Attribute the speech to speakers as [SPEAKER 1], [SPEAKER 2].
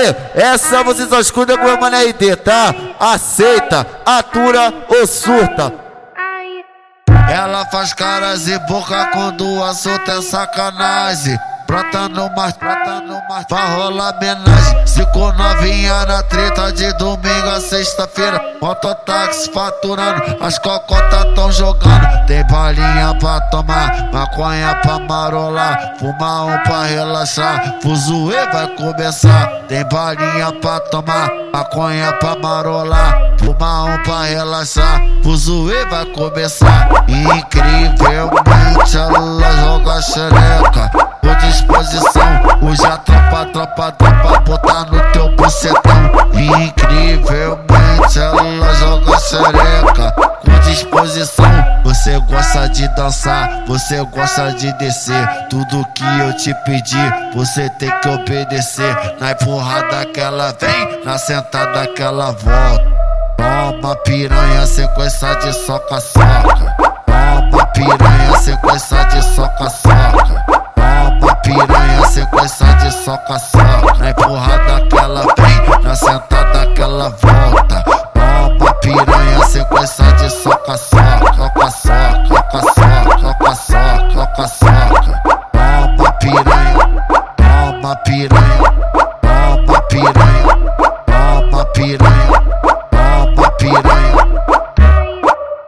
[SPEAKER 1] aí, essa você só escuta com o mano RD, tá? Aceita, atura ou surta.
[SPEAKER 2] Ela faz caras e boca quando o assunto é sacanagem. Brota no mar, brota no mar, pra rolar homenagem. Cinco novinha na treta de domingo a sexta-feira. Mototáxi faturando, as cocotas tão jogando. Tem balinha pra tomar, maconha pra marolar. Fumar um pra relaxar, fuzuê vai começar. Tem balinha pra tomar, maconha pra marolar. Fumar um pra relaxar, fuzuê vai começar. Incrivelmente tropa, tropa, botar no teu bucetão. Incrivelmente ela joga xereca com disposição. Você gosta de dançar, você gosta de descer. Tudo que eu te pedi, você tem que obedecer. Na empurrada que ela vem, na sentada que ela volta. Toma piranha, sequência de soca-soca. Toma piranha, sequência de soca-soca. Na empurrada que ela vem, na sentada que ela volta. Toma piranha, sequência de soca-soca. Soca-soca, soca-soca, soca-soca, soca-soca. Toma piranha, toma piranha.